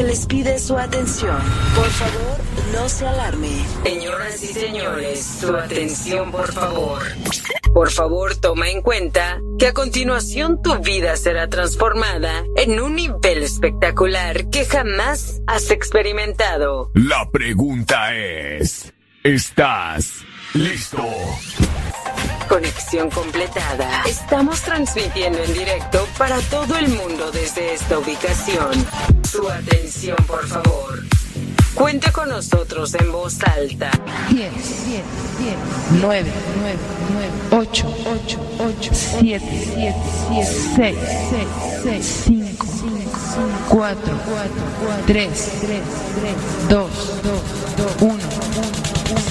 Se les pide su atención. Por favor, no se alarme. Señoras y señores, su atención, por favor. Por favor, toma en cuenta que a continuación tu vida será transformada en un nivel espectacular que jamás has experimentado. La pregunta es, ¿estás listo? Conexión completada. Estamos transmitiendo en directo para todo el mundo desde esta ubicación. Su atención, por favor. Cuente con nosotros en voz alta. 10, 10, 10, 9, 9, 9, 8, 8, 8, 7, 7, 7, 6, 6, 6, 5, 5, 4, 4, 4, 3, 3, 3, 2, 2, 2, 1, 1,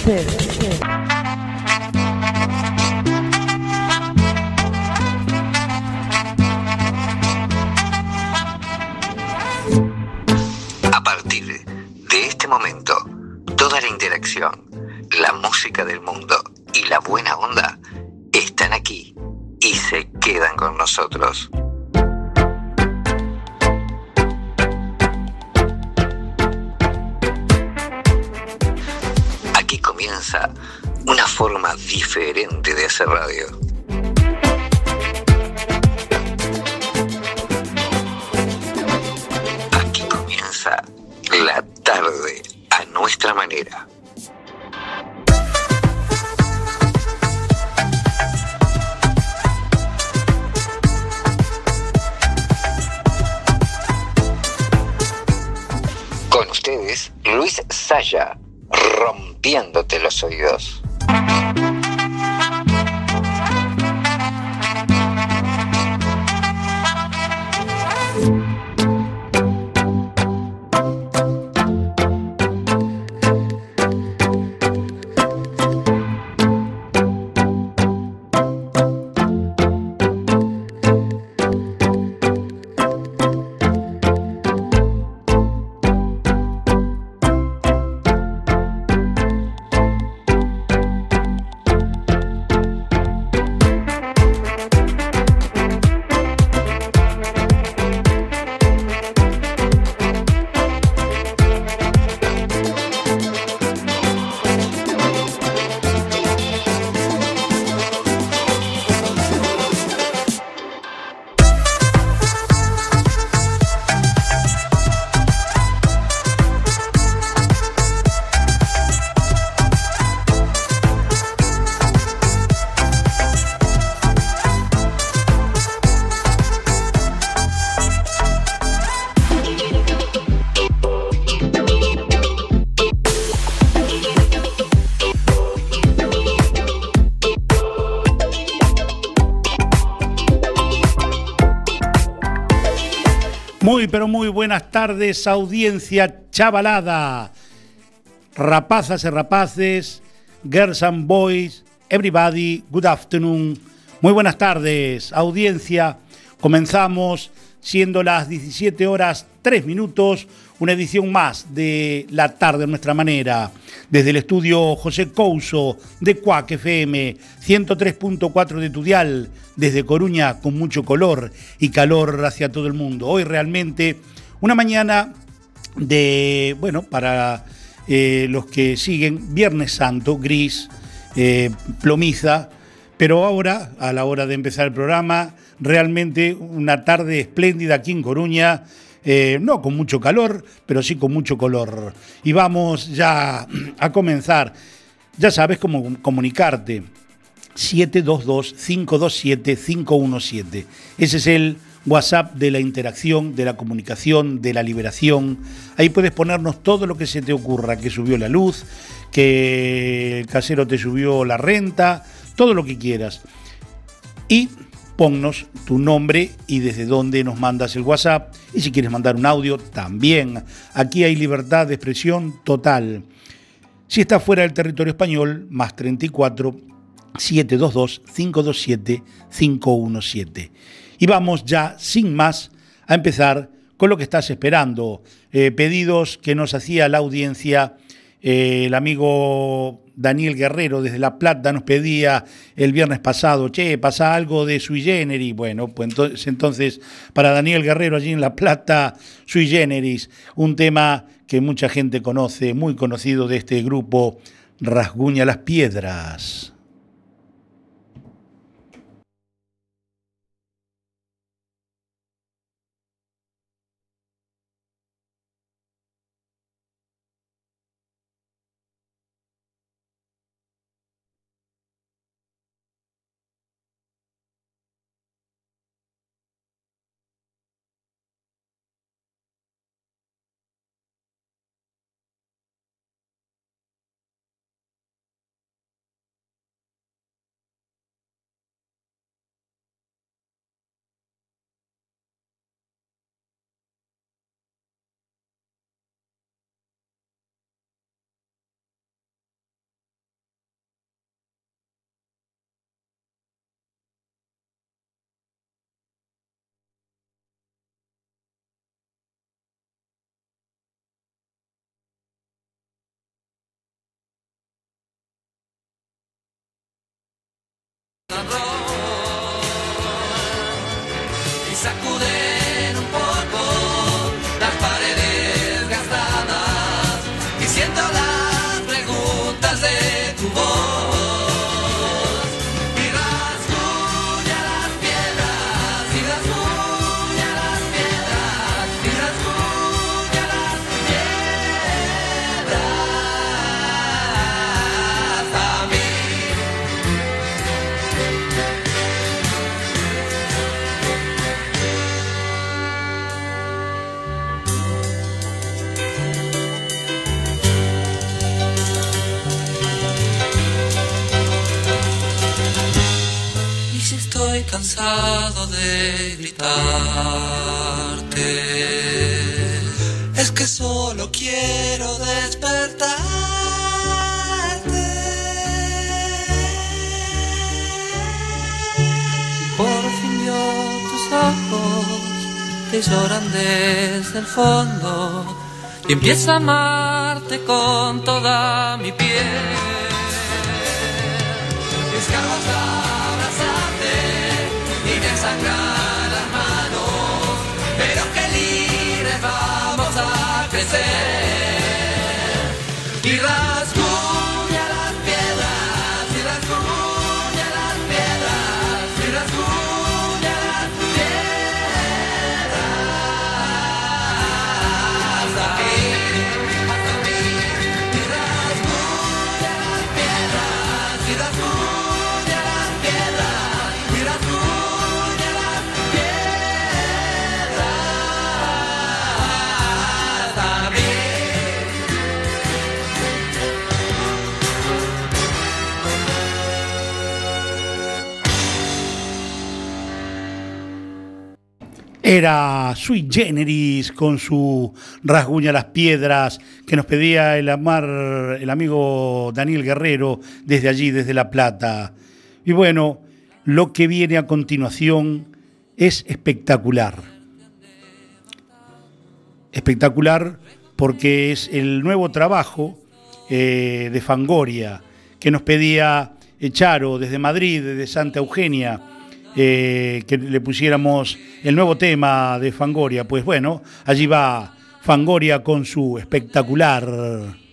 0, momento, toda la interacción, la música del mundo y la buena onda están aquí y se quedan con nosotros. Aquí comienza una forma diferente de hacer radio. Con ustedes, Luis Saya, rompiéndote los oídos. Muy, pero muy buenas tardes, audiencia chavalada. Rapazas y rapaces, girls and boys, everybody, good afternoon. Muy buenas tardes, audiencia. Comenzamos siendo las 17 horas 3 minutos, una edición más de La tarde a nuestra manera. Desde el estudio José Couso de Cuac FM 103.4 de Tudial, desde Coruña con mucho color y calor hacia todo el mundo. Hoy realmente una mañana de, bueno, para eh, los que siguen, Viernes Santo, gris, eh, plomiza, pero ahora, a la hora de empezar el programa, realmente una tarde espléndida aquí en Coruña. Eh, no con mucho calor, pero sí con mucho color. Y vamos ya a comenzar. Ya sabes cómo comunicarte. 722-527-517. Ese es el WhatsApp de la interacción, de la comunicación, de la liberación. Ahí puedes ponernos todo lo que se te ocurra, que subió la luz, que el casero te subió la renta, todo lo que quieras. Y ponnos tu nombre y desde dónde nos mandas el WhatsApp. Y si quieres mandar un audio, también. Aquí hay libertad de expresión total. Si estás fuera del territorio español, más 34 722 527 517. Y vamos ya, sin más, a empezar con lo que estás esperando. Eh, pedidos que nos hacía la audiencia Eh, el amigo Daniel Guerrero desde La Plata nos pedía el viernes pasado, che, pasa algo de Sui Generis. Bueno, pues entonces, entonces para Daniel Guerrero allí en La Plata, Sui Generis, un tema que mucha gente conoce, muy conocido de este grupo, Rasguña las Piedras. Cansado de gritarte, es que solo quiero despertarte. Por fin vio tus ojos que lloran desde el fondo y empiezo a amarte con toda mi piel. Era Sui Generis con su rasguña las piedras que nos pedía el amar el amigo Daniel Guerrero desde allí, desde La Plata. Y bueno, lo que viene a continuación es espectacular. Espectacular porque es el nuevo trabajo eh, de Fangoria que nos pedía Charo desde Madrid, desde Santa Eugenia eh, que le pusiéramos el nuevo tema de Fangoria. Pues bueno, allí va Fangoria con su espectacular.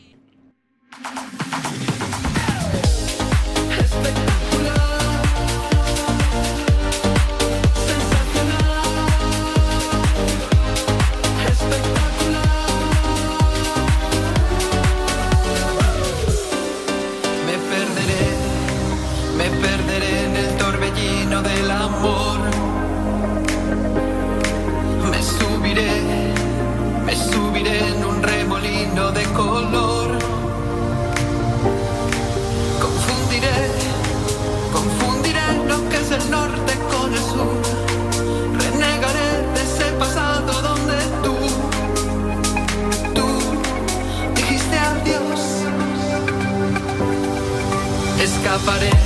But it.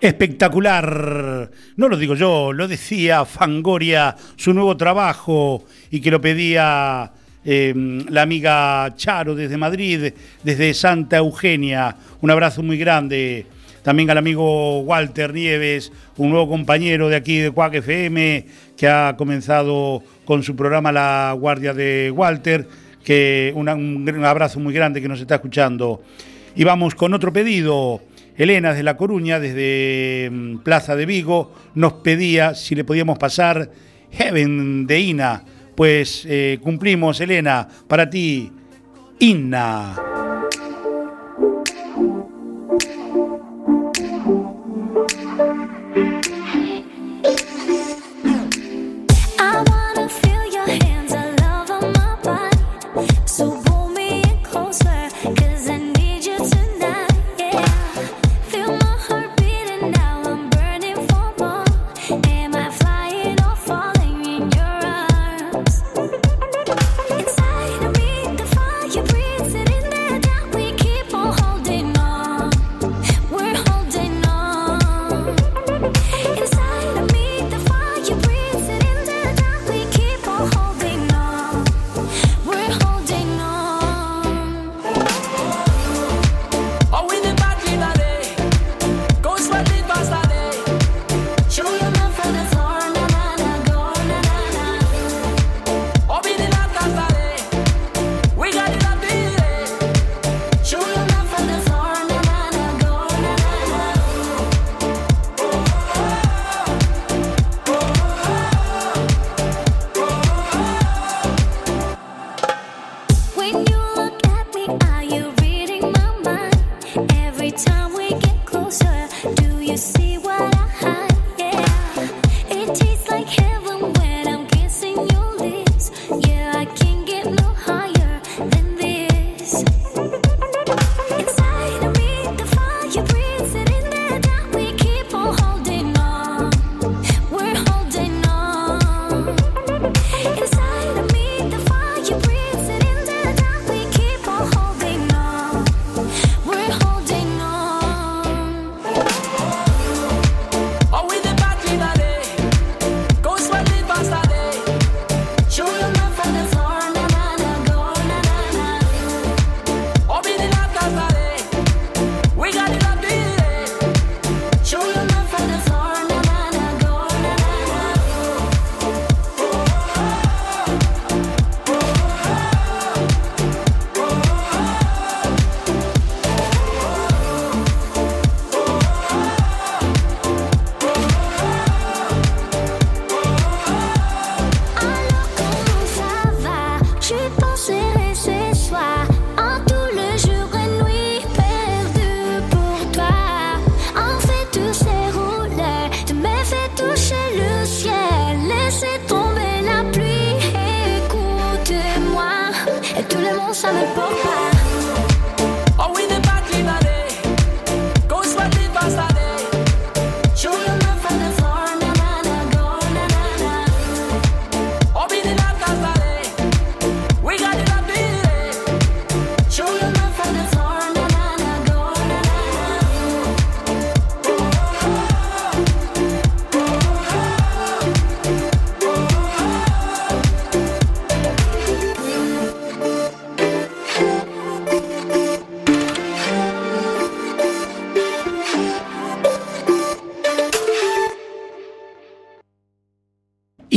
Espectacular. No lo digo yo, lo decía Fangoria, su nuevo trabajo y que lo pedía eh, la amiga Charo desde Madrid, desde Santa Eugenia. Un abrazo muy grande. También al amigo Walter Nieves, un nuevo compañero de aquí de Cuac FM, que ha comenzado con su programa La Guardia de Walter, que un, un abrazo muy grande que nos está escuchando. Y vamos con otro pedido. Elena de La Coruña, desde mm, Plaza de Vigo, nos pedía si le podíamos pasar Heaven de Ina. Pues eh, cumplimos, Elena, para ti, Inna.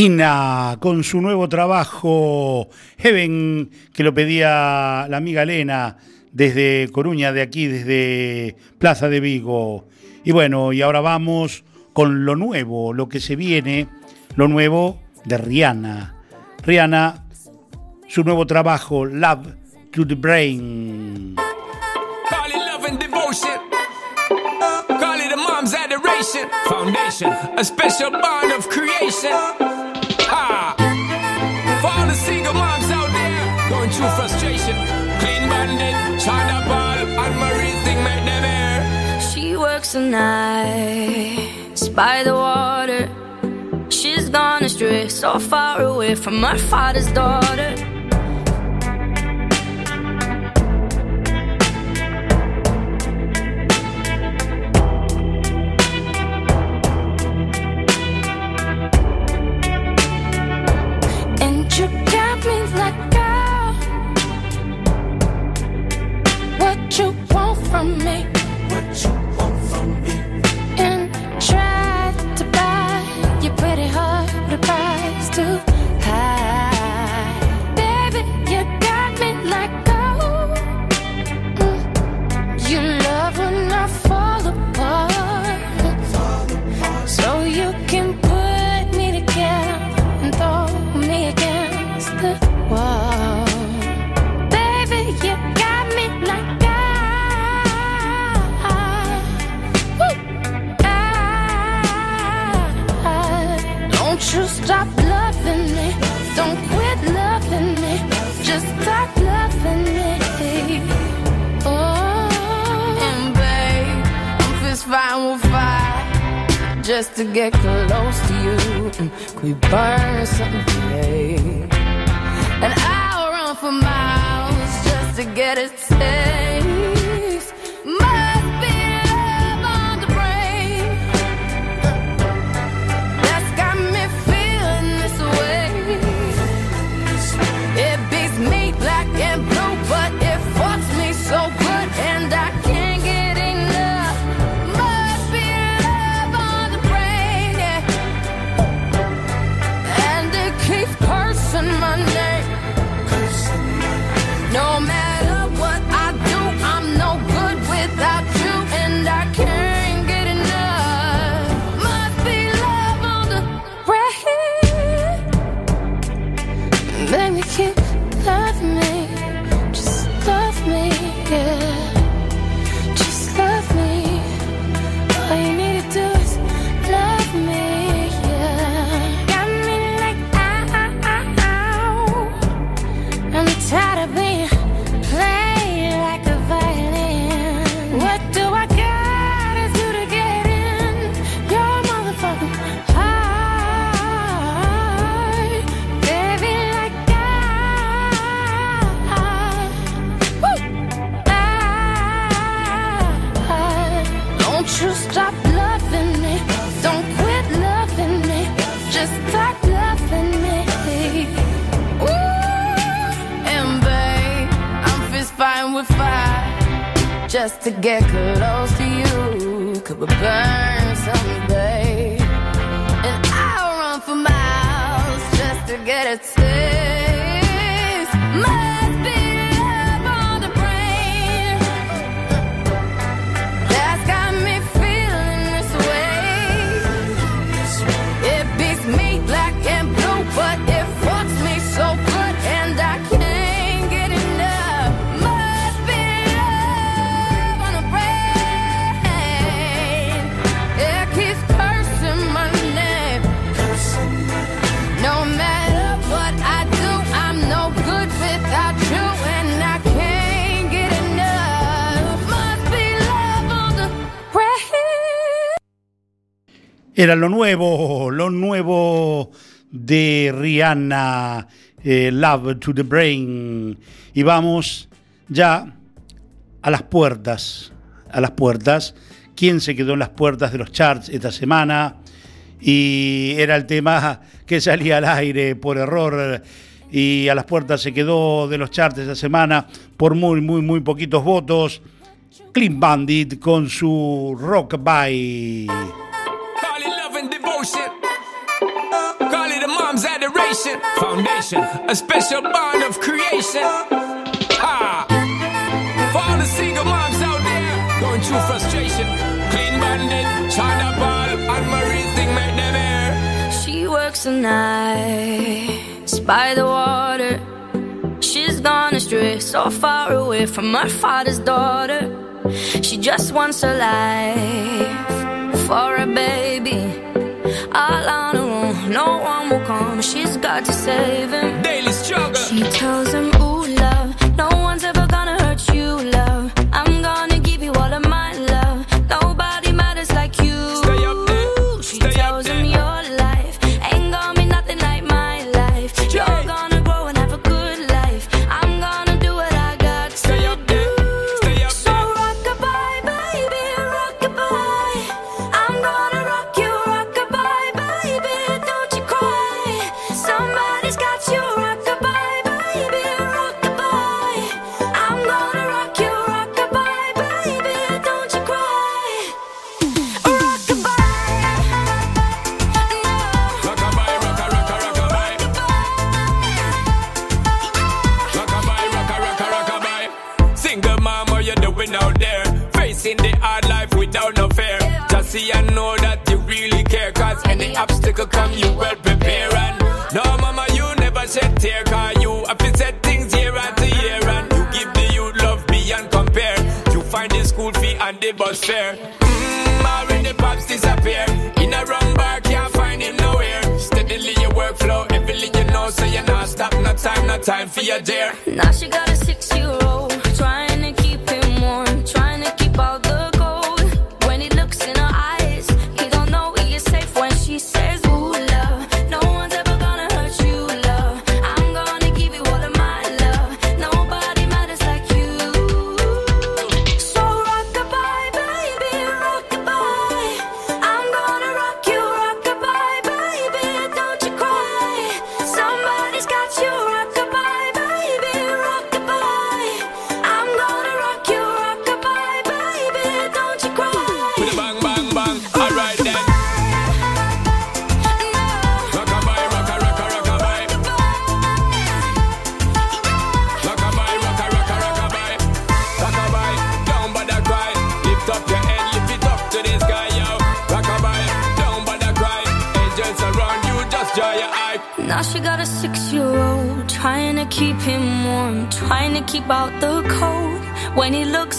Con su nuevo trabajo Heaven, que lo pedía la amiga Elena desde Coruña, de aquí, desde Plaza de Vigo. Y bueno, y ahora vamos con lo nuevo, lo que se viene, lo nuevo de Rihanna. Rihanna, su nuevo trabajo, Love to the Brain. Call it a mom's adoration. Foundation, a special bond of creation. Frustration. Clean bandit, China Ball, and Marie thing made them air. She works the nights by the water. She's gone astray, so far away from her father's daughter. just to get close to you. Could we burn? Era lo nuevo, lo nuevo de Rihanna, eh, Love to the Brain. Y vamos ya a las puertas, a las puertas. ¿Quién se quedó en las puertas de los charts esta semana? Y era el tema que salía al aire por error y a las puertas se quedó de los charts esta semana por muy, muy, muy poquitos votos. Clean Bandit con su Rock Bye. foundation, a special bond of creation. Ha! For all the single moms out there going through frustration, clean bandit, China ball, and Marie thing made them air. She works the night, by the water. She's gone astray, so far away from her father's daughter. She just wants her life for a baby, all on her own, no one people call she's got to save him. Daily struggle. She tells him see and know that you really care. Cause any obstacle come, you well prepare. And no, mama, you never shed tear. Cause you have to set things year after year. And you give the youth love beyond compare. You find the school fee and the bus fare. Mmm, already pops disappear. In a wrong bar, can't find him nowhere. Steadily your workflow, everything you know, so you're not stop, no time, no time for your dare. Now she got a six year old,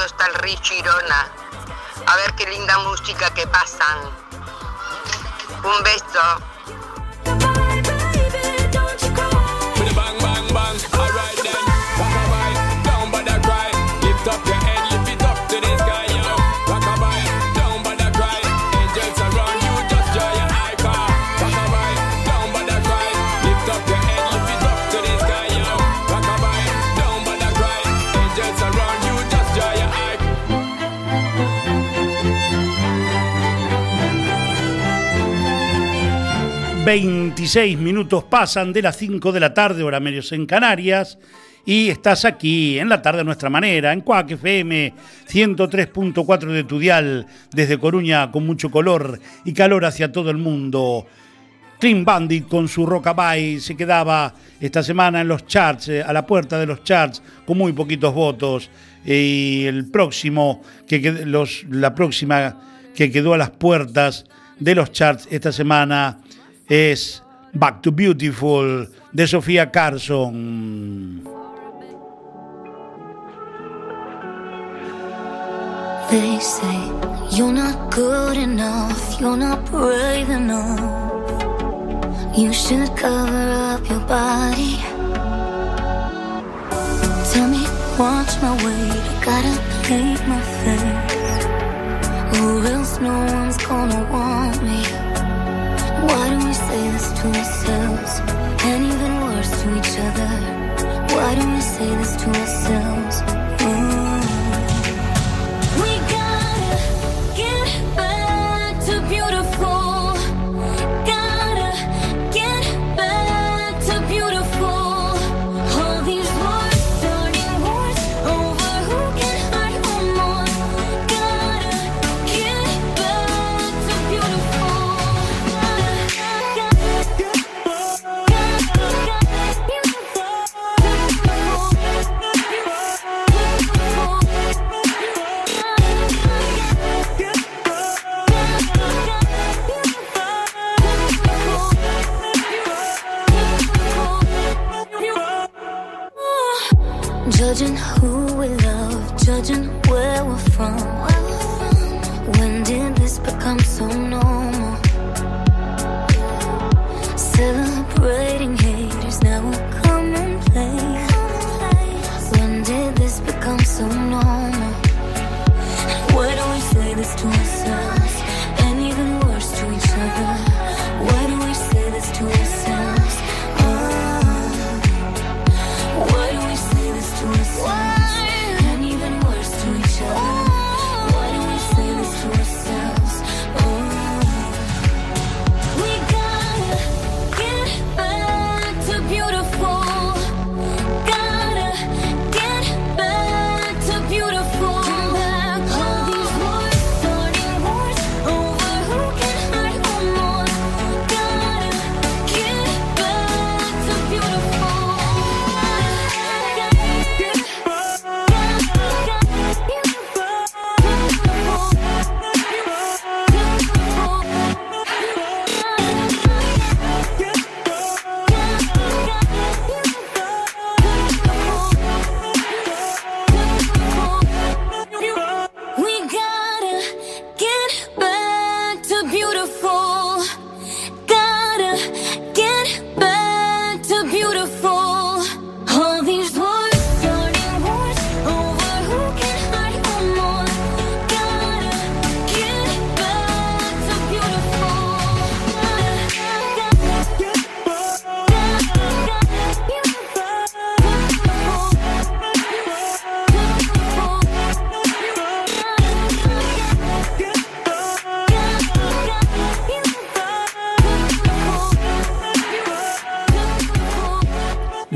saludo de Hostal Chirona. A ver qué linda música que pasan. Un beso. 26 minutos pasan de las 5 de la tarde, hora medios en Canarias, y estás aquí en la tarde a nuestra manera, en Cuac FM 103.4 de Tudial, desde Coruña con mucho color y calor hacia todo el mundo. Clean Bandit con su Rockabye se quedaba esta semana en los charts, eh, a la puerta de los charts, con muy poquitos votos. Y el próximo, que los, la próxima que quedó a las puertas de los charts esta semana es Back to Beautiful de Sofía Carson. They say you're not good enough, you're not brave enough. You should cover up your body. Tell me, watch my weight, I gotta paint my face. Or else no one's gonna want me. Why do we say this to ourselves? And even worse to each other. Why do we say this to ourselves?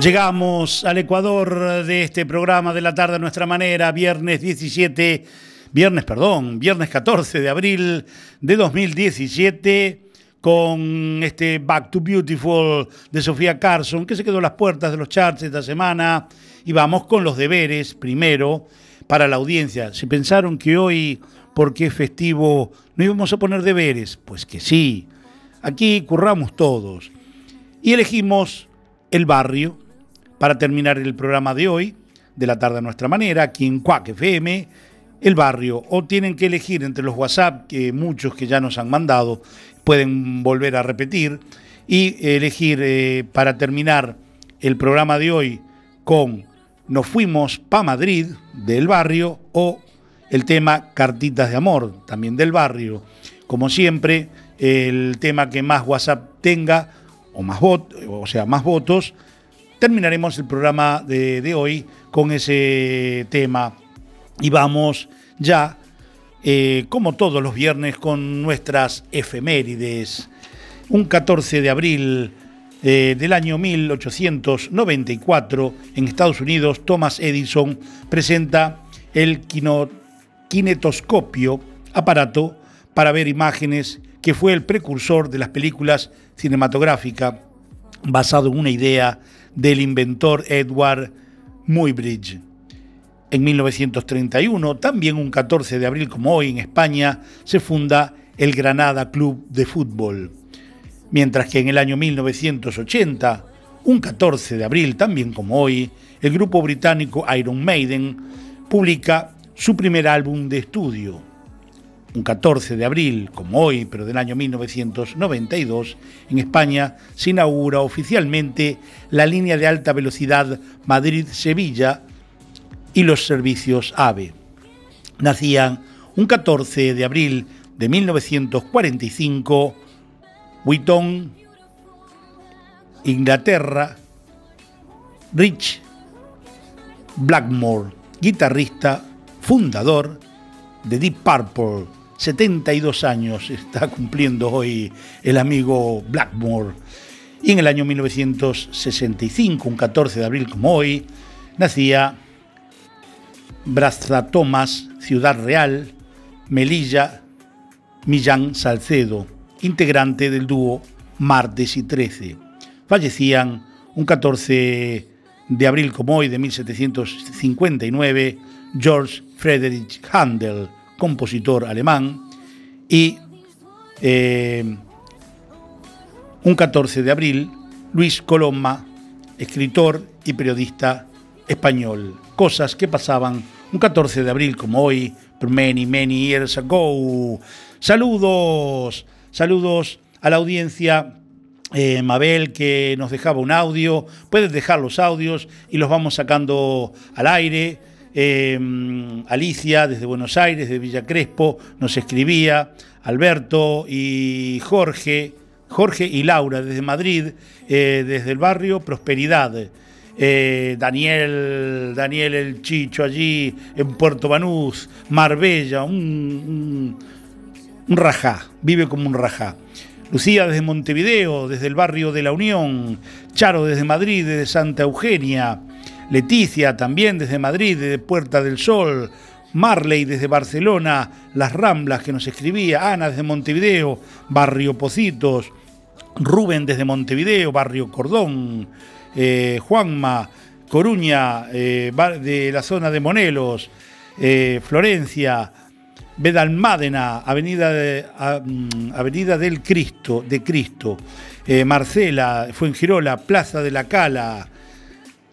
Llegamos al Ecuador de este programa de la tarde a nuestra manera, viernes 17, viernes, perdón, viernes 14 de abril de 2017, con este Back to Beautiful de Sofía Carson, que se quedó a las puertas de los charts esta semana. Y vamos con los deberes primero para la audiencia. Si pensaron que hoy, porque es festivo, no íbamos a poner deberes, pues que sí. Aquí curramos todos. Y elegimos el barrio para terminar el programa de hoy, de la tarde a nuestra manera, aquí en Cuac FM, el barrio. O tienen que elegir entre los WhatsApp, que muchos que ya nos han mandado, pueden volver a repetir, y elegir eh, para terminar el programa de hoy con Nos fuimos pa Madrid del barrio o el tema Cartitas de Amor, también del barrio. Como siempre, el tema que más WhatsApp tenga, o más votos, o sea, más votos, terminaremos el programa de, hoy con ese tema y vamos ya, eh, como todos los viernes, con nuestras efemérides. Un 14 de abril eh, del año 1894, en Estados Unidos, Thomas Edison presenta el kinetoscopio, aparato para ver imágenes, que fue el precursor de las películas cinematográficas, basado en una idea del inventor Edward Muybridge. En 1931, también un 14 de abril como hoy en España, se funda el Granada Club de Fútbol. Mientras que en el año 1980, un 14 de abril también como hoy, el grupo británico Iron Maiden publica su primer álbum de estudio, un 14 de abril, como hoy, pero del año 1992, en España se inaugura oficialmente la línea de alta velocidad Madrid-Sevilla y los servicios AVE. Nacían un 14 de abril de 1945 Wheaton, Inglaterra, Rich Blackmore, guitarrista, fundador de Deep Purple, 72 años está cumpliendo hoy el amigo Blackmore. Y en el año 1965, un 14 de abril como hoy, nacía Brastra Thomas, Ciudad Real, Melilla, Millán Salcedo, integrante del dúo Martes y 13. Fallecían un 14 de abril como hoy de 1759 George Friedrich Handel, compositor alemán, y eh, un 14 de abril, Luis Coloma, escritor y periodista español. Cosas que pasaban un 14 de abril como hoy, many, many years ago. Saludos, saludos a la audiencia. Eh, Mabel que nos dejaba un audio, puedes dejar los audios y los vamos sacando al aire. Em, Alicia desde Buenos Aires, de Villa Crespo, nos escribía, Alberto y Jorge, Jorge y Laura desde Madrid, eh, desde el barrio Prosperidad. Eh, Daniel, Daniel el Chicho allí en Puerto Banús, Marbella, un, un rajá, vive como un rajá. Lucía desde Montevideo, desde el barrio de La Unión, Charo desde Madrid, desde Santa Eugenia, Leticia también desde Madrid, desde Puerta del Sol, Marley desde Barcelona, Las Ramblas que nos escribía, Ana desde Montevideo, Barrio Pocitos, Rubén desde Montevideo, Barrio Cordón, eh, Juanma, Coruña, eh, de la zona de Monelos, eh, Florencia, Bedalmádena, Avenida, mm, Avenida del Cristo, de Cristo, Marcela, Fuengirola, Plaza de la Cala,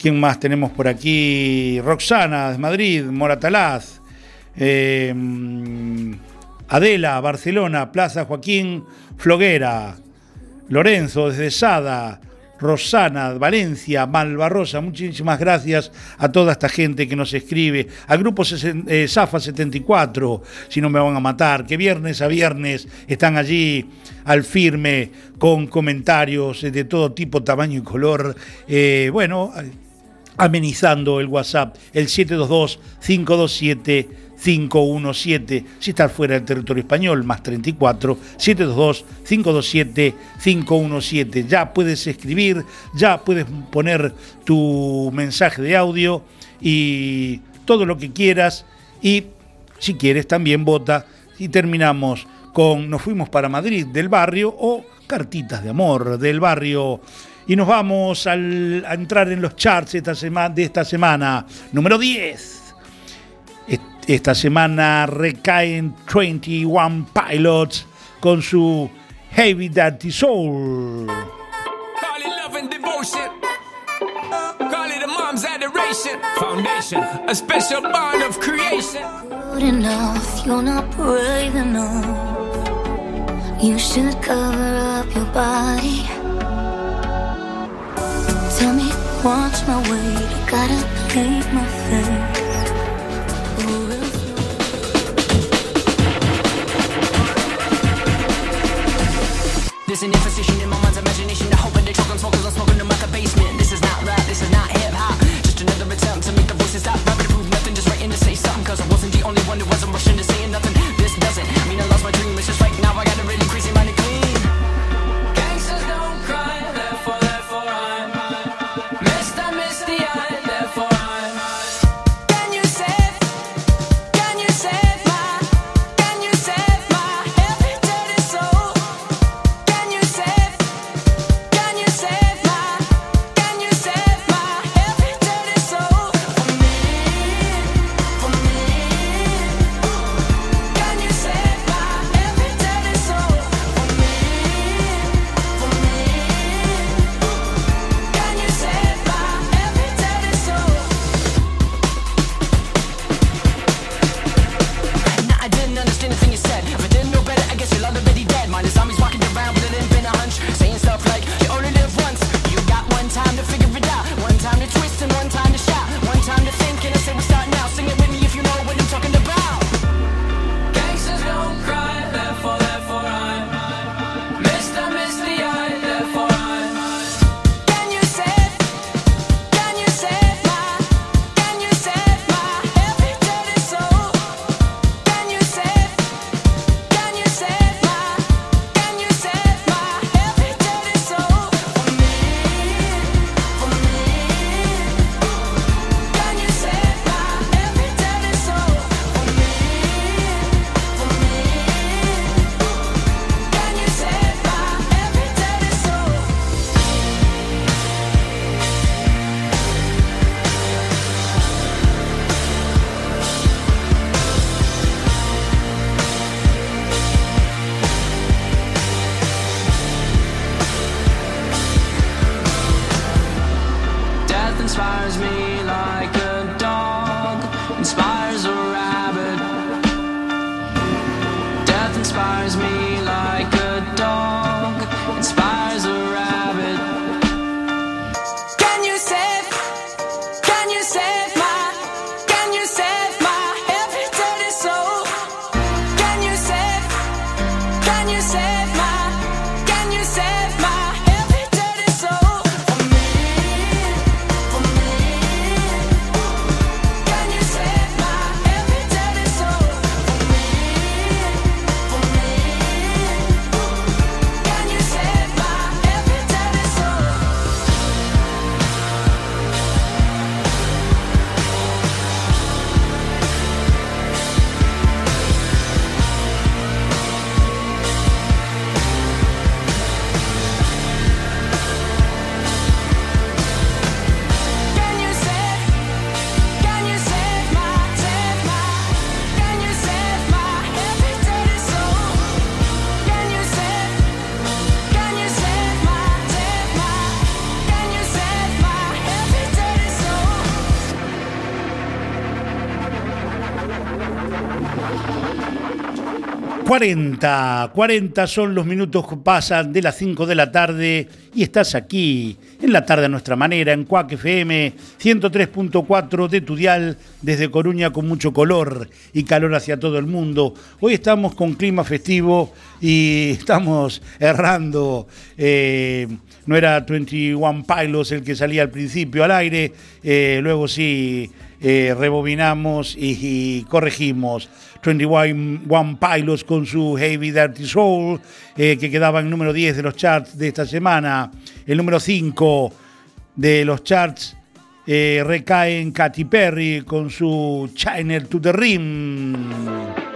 ¿Quién más tenemos por aquí? Roxana de Madrid, Moratalaz, eh, Adela, Barcelona, Plaza Joaquín Floguera, Lorenzo desde Sada, Rosana, Valencia, Malvarrosa, muchísimas gracias a toda esta gente que nos escribe, al grupo eh, Zafa 74, si no me van a matar, que viernes a viernes están allí al firme con comentarios de todo tipo, tamaño y color. Eh, bueno, amenizando el WhatsApp, el 722-527-517, si estás fuera del territorio español, más 34, 722-527-517. Ya puedes escribir, ya puedes poner tu mensaje de audio y todo lo que quieras. Y si quieres también vota. Y terminamos con nos fuimos para Madrid del barrio o cartitas de amor del barrio. Y nos vamos al, a entrar en los charts esta sema, de esta semana. Número 10. Esta semana recaen 21 Pilots con su Heavy Dirty Soul. Call it love and devotion. Call it a mom's adoration. Foundation, a special bond of creation. Good enough, you're not brave enough. You should cover up your body. Tell me what's my way. To gotta play my thing 40, 40 son los minutos que pasan de las 5 de la tarde y estás aquí en la tarde a nuestra manera en Cuac FM 103.4 de tu dial desde Coruña con mucho color y calor hacia todo el mundo. Hoy estamos con clima festivo y estamos errando. eh, no era 21 Pilots el que salía al principio al aire, eh, luego sí eh, rebobinamos y corregimos. 21 One Pilots con su Heavy Dirty Soul, eh, que quedaba en número 10 de los charts de esta semana. El número 5 de los charts eh, recae en Katy Perry con su China to the Rim.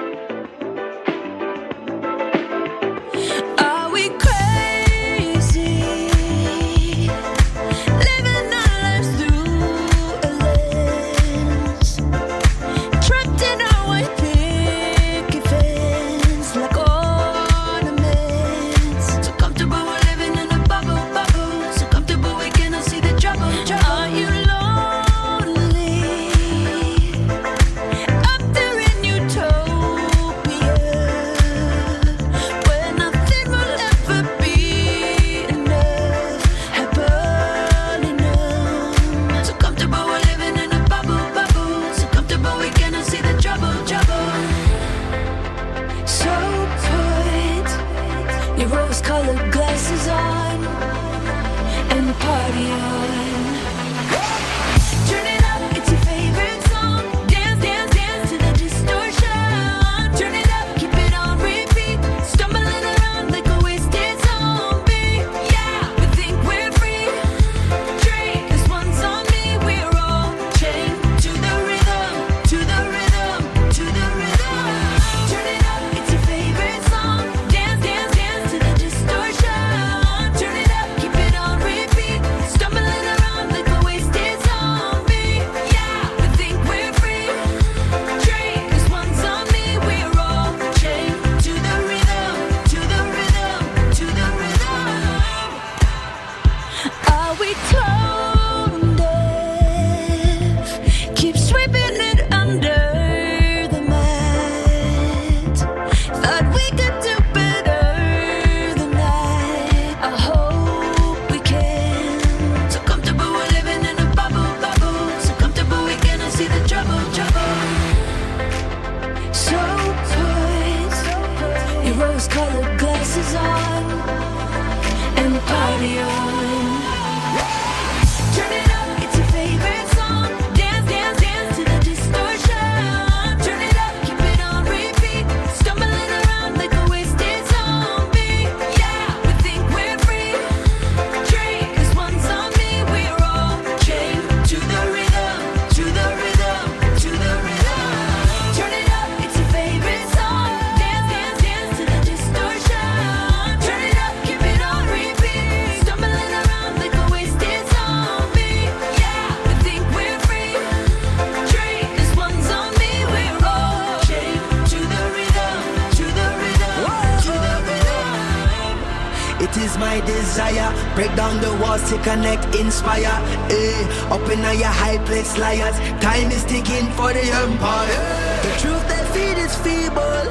Break down the walls to connect, inspire. Eh, up in your high place, liars. Time is ticking for the empire. The truth they feed is feeble,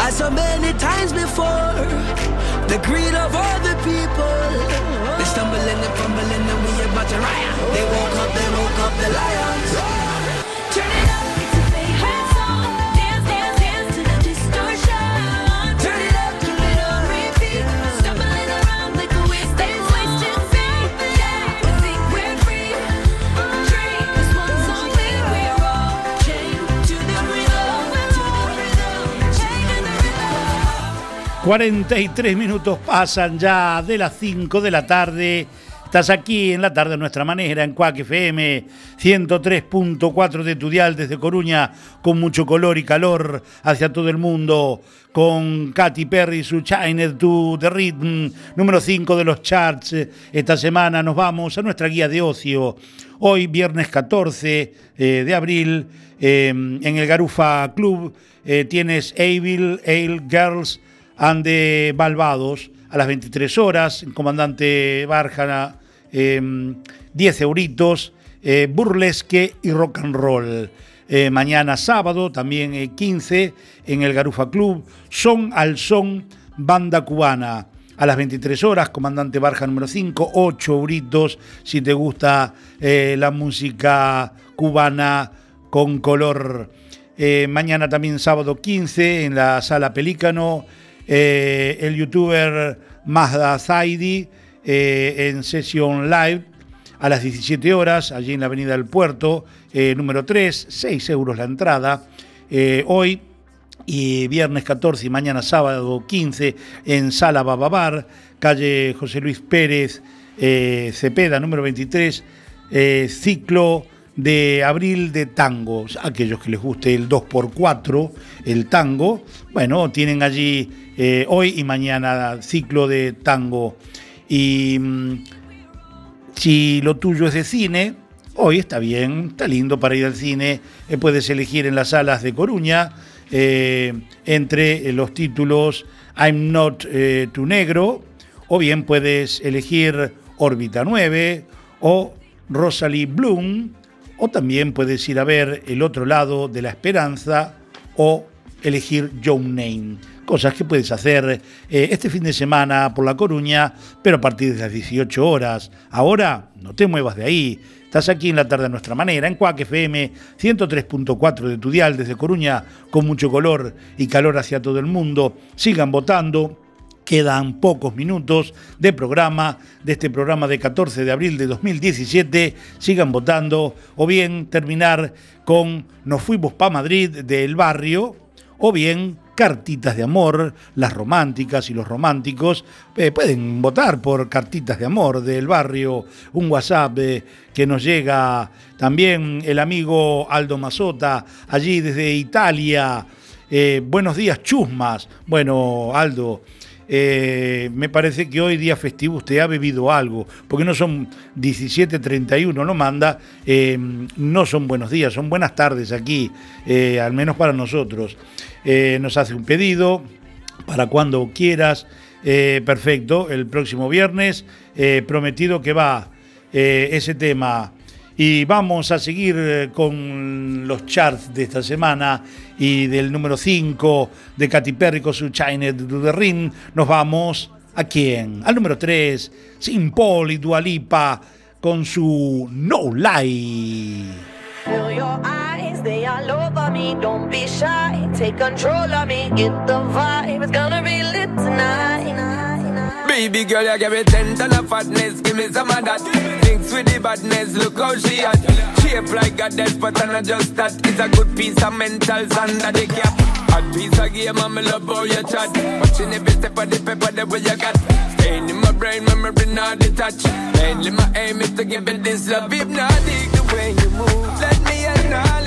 as so many times before. The greed of all the people. They stumbling and fumbling, and we about to riot. They woke up, they woke up the lions. 43 minutos pasan ya de las 5 de la tarde. Estás aquí en la tarde a nuestra manera, en Cuac FM 103.4 de tu dial desde Coruña, con mucho color y calor hacia todo el mundo, con Katy Perry, su China to the Rhythm, número 5 de los charts. Esta semana nos vamos a nuestra guía de ocio. Hoy, viernes 14 eh, de abril, eh, en el Garufa Club, eh, tienes Evil Ale Girls and the Balvados a las 23 horas, Comandante Bárjana, eh, 10 euritos, eh, burlesque y rock and roll. Eh, mañana sábado, también eh, 15, en el Garufa Club, Son al Son, Banda Cubana. A las 23 horas, Comandante Barja número 5, 8 euritos, si te gusta eh, la música cubana con color. Eh, mañana también sábado 15, en la Sala Pelícano, eh, el youtuber Mazda Zaidi eh, en sesión live a las 17 horas, allí en la Avenida del Puerto, eh, número 3, 6 euros la entrada. Eh, hoy y viernes 14 y mañana sábado 15 en Sala Bababar, calle José Luis Pérez, eh, Cepeda, número 23, eh, ciclo de abril de tango. Aquellos que les guste el 2x4, el tango, bueno, tienen allí eh, hoy y mañana ciclo de tango. Y mm, si lo tuyo es de cine, hoy está bien, está lindo para ir al cine. Eh, puedes elegir en las salas de Coruña eh, entre los títulos I'm Not Tu Negro, o bien puedes elegir Órbita 9 o Rosalie Bloom, o también puedes ir a ver El otro lado de la esperanza o elegir Your Name. Cosas que puedes hacer eh, este fin de semana por La Coruña, pero a partir de las 18 horas. Ahora, no te muevas de ahí. Estás aquí en la tarde a nuestra manera, en Cuac FM 103.4 de tu dial desde Coruña, con mucho color y calor hacia todo el mundo. Sigan votando. Quedan pocos minutos de programa, de este programa de 14 de abril de 2017. Sigan votando o bien terminar con Nos fuimos pa' Madrid del barrio o bien cartitas de amor, las románticas y los románticos eh, pueden votar por cartitas de amor del barrio, un WhatsApp eh, que nos llega también el amigo Aldo Mazota, allí desde Italia. Eh, buenos días, chusmas. Bueno, Aldo, eh, me parece que hoy día festivo usted ha bebido algo, porque no son 17.31, no manda, eh, no son buenos días, son buenas tardes aquí, eh, al menos para nosotros. Nos hace un pedido para cuando quieras, perfecto, el próximo viernes, prometido que va ese tema. Y vamos a seguir eh, con los charts de esta semana y del número 5 de Katy Perry con su China to the Ring. Nos vamos a quién? Al número 3, Sin Paul y Dualipa con su No Lie. Feel your eyes, they all over me. Don't be shy, take control of me. Get the vibe, it's gonna be lit tonight. Baby girl, you give me ten ton of fatness, give me some of that. Thinks with the badness, look how she at. Shape like a death, but I'm not just that. It's a good piece of mentals under the cap. Hot piece of game, I'm love how you chat. Watching every step of the paper, the way you got. Staying in my brain, memory not detached. Mainly my aim is to give it this love. If not, dig the way you move. Let me the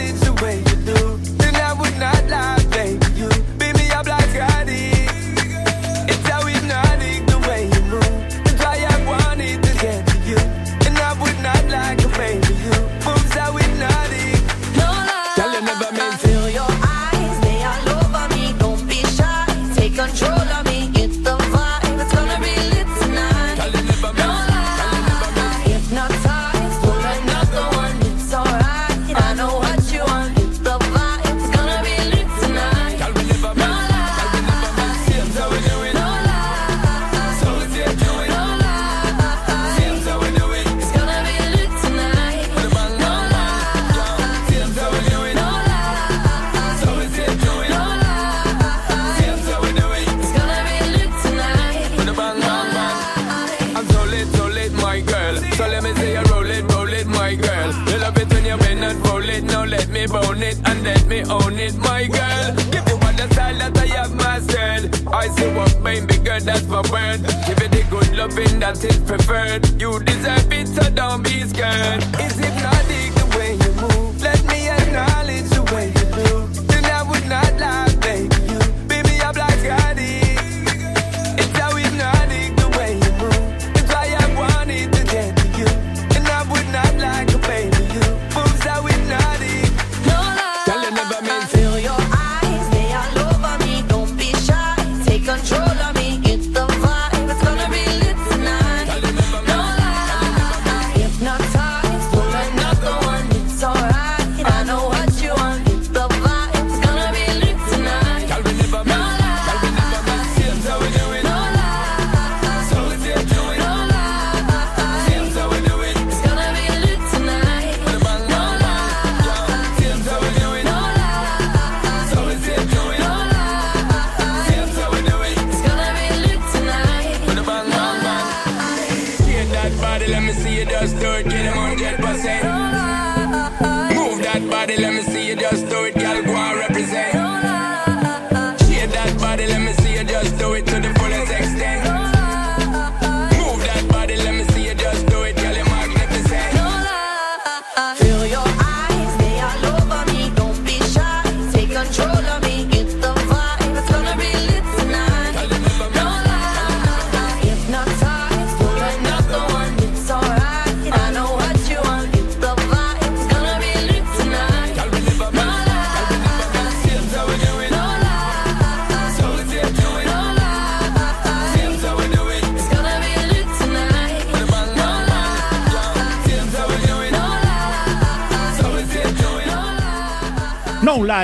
me own it, my girl. Give you all the style that I have mastered. I see what baby girl, that's my word. Give it the good loving that is preferred. You deserve it, so don't be scared. It's hypnotic the way you move. Let me acknowledge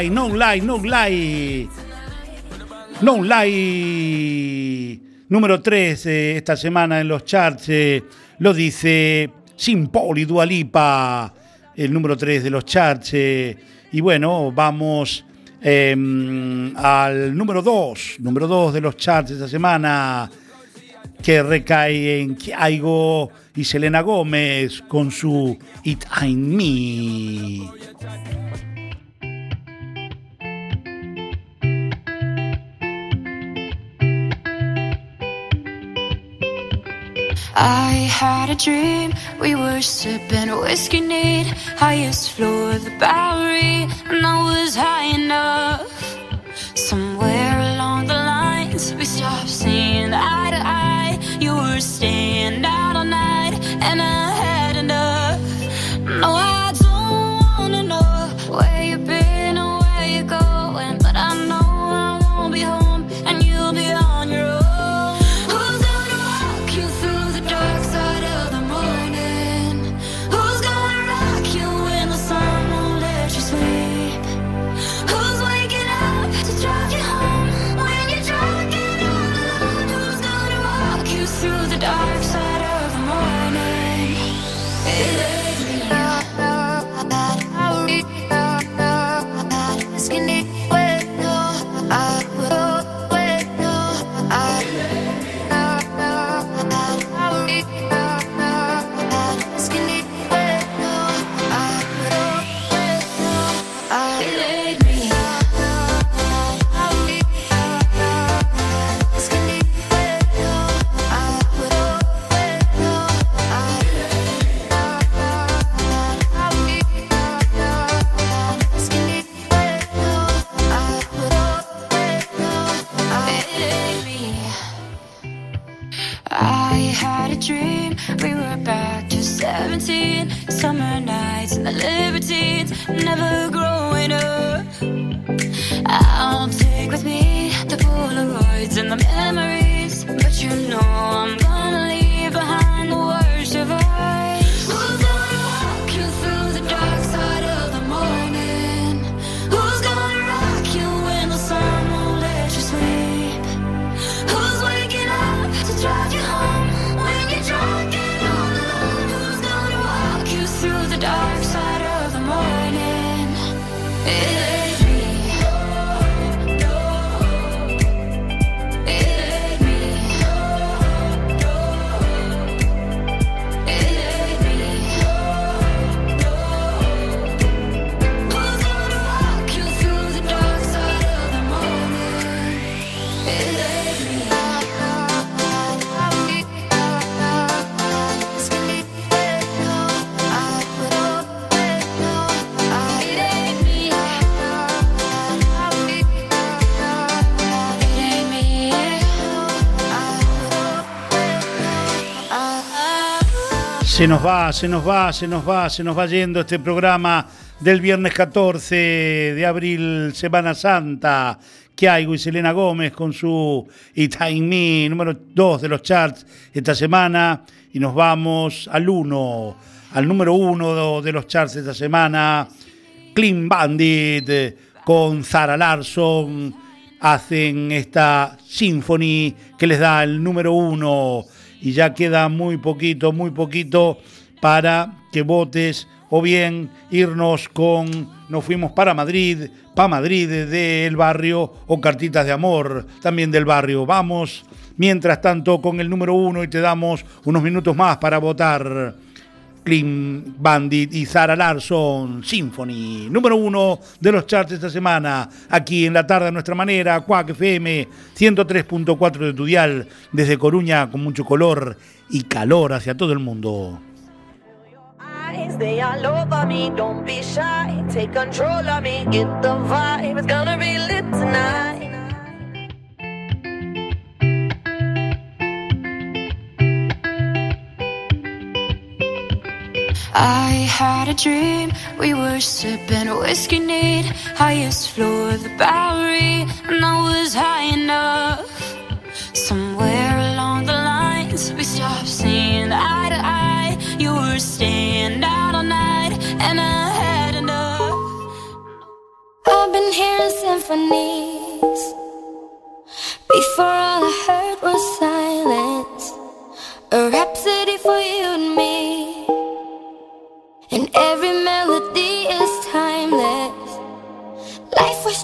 no lie, no lie. No lie. Número 3 esta semana en los charts eh, lo dice Simpoli Dualipa, el número 3 de los charts. eh, y bueno, vamos em, al número 2, número 2 de los charts esta semana, que recae en Kiaigo y Selena Gómez con su It Ain't Me. I had a dream, we were sipping whiskey neat, highest floor of the Bowery, and I was high enough. Somewhere along the lines, we stopped seeing eye to eye. You were staying out all night, and I Se nos va, se nos va, se nos va, se nos va yendo este programa del viernes 14 de abril, Semana Santa. Kiaigo y Selena Gómez con su It Ain't Me, número 2 de los charts esta semana. Y nos vamos al 1, al número 1 de los charts esta semana. Clean Bandit con Zara Larson hacen esta symphony que les da el número uno y ya queda muy poquito, muy poquito para que votes o bien irnos con nos fuimos para Madrid, para Madrid del barrio o cartitas de amor también del barrio. Vamos Mientras tanto, con el número uno y te damos unos minutos más para votar. Clean Bandit y Zara Larson Symphony, número uno de los charts esta semana, aquí en la tarde a nuestra manera, Quack FM 103.4 de tu dial, desde Coruña con mucho color y calor hacia todo el mundo. I had a dream, we were sipping whiskey neat, highest floor of the Bowery, and I was high enough. Somewhere along the lines, we stopped seeing eye to eye. You were staying out all night, and I had enough. I've been hearing symphonies. Before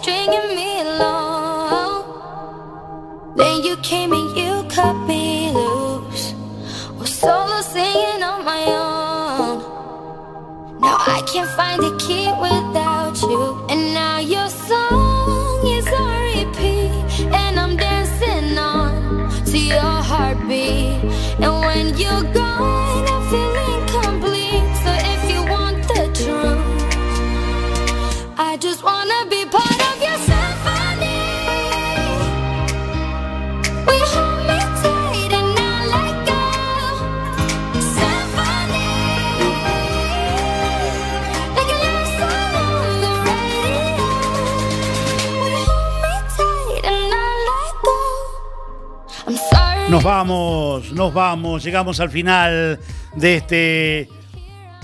stringing me along. Then you came and you cut me loose. Was solo singing on my own. Now I can't find a key without Nos vamos, nos vamos, llegamos al final de este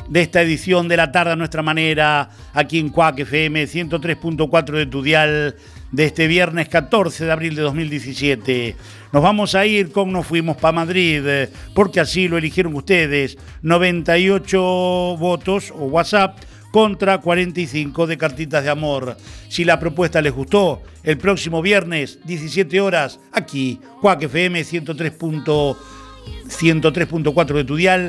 de esta edición de la tarde a nuestra manera, aquí en Cuac FM 103.4 de tu dial, de este viernes 14 de abril de 2017. Nos vamos a ir con Nos Fuimos para Madrid, porque así lo eligieron ustedes. 98 votos o WhatsApp contra 45 de cartitas de amor. Si la propuesta les gustó, el próximo viernes, 17 horas, aquí, Cuac FM 103. 103.4 de tu dial